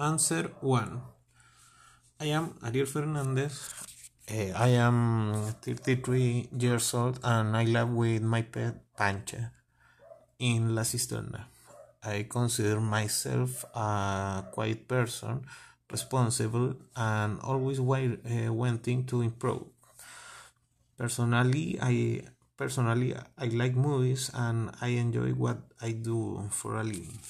Answer 1 I am Ariel Fernandez. Uh, I am 33 years old and I live with my pet Pancha in La Cisterna. I consider myself a quiet person, responsible, and always uh, wanting to improve. Personally, I personally I like movies and I enjoy what I do for a living.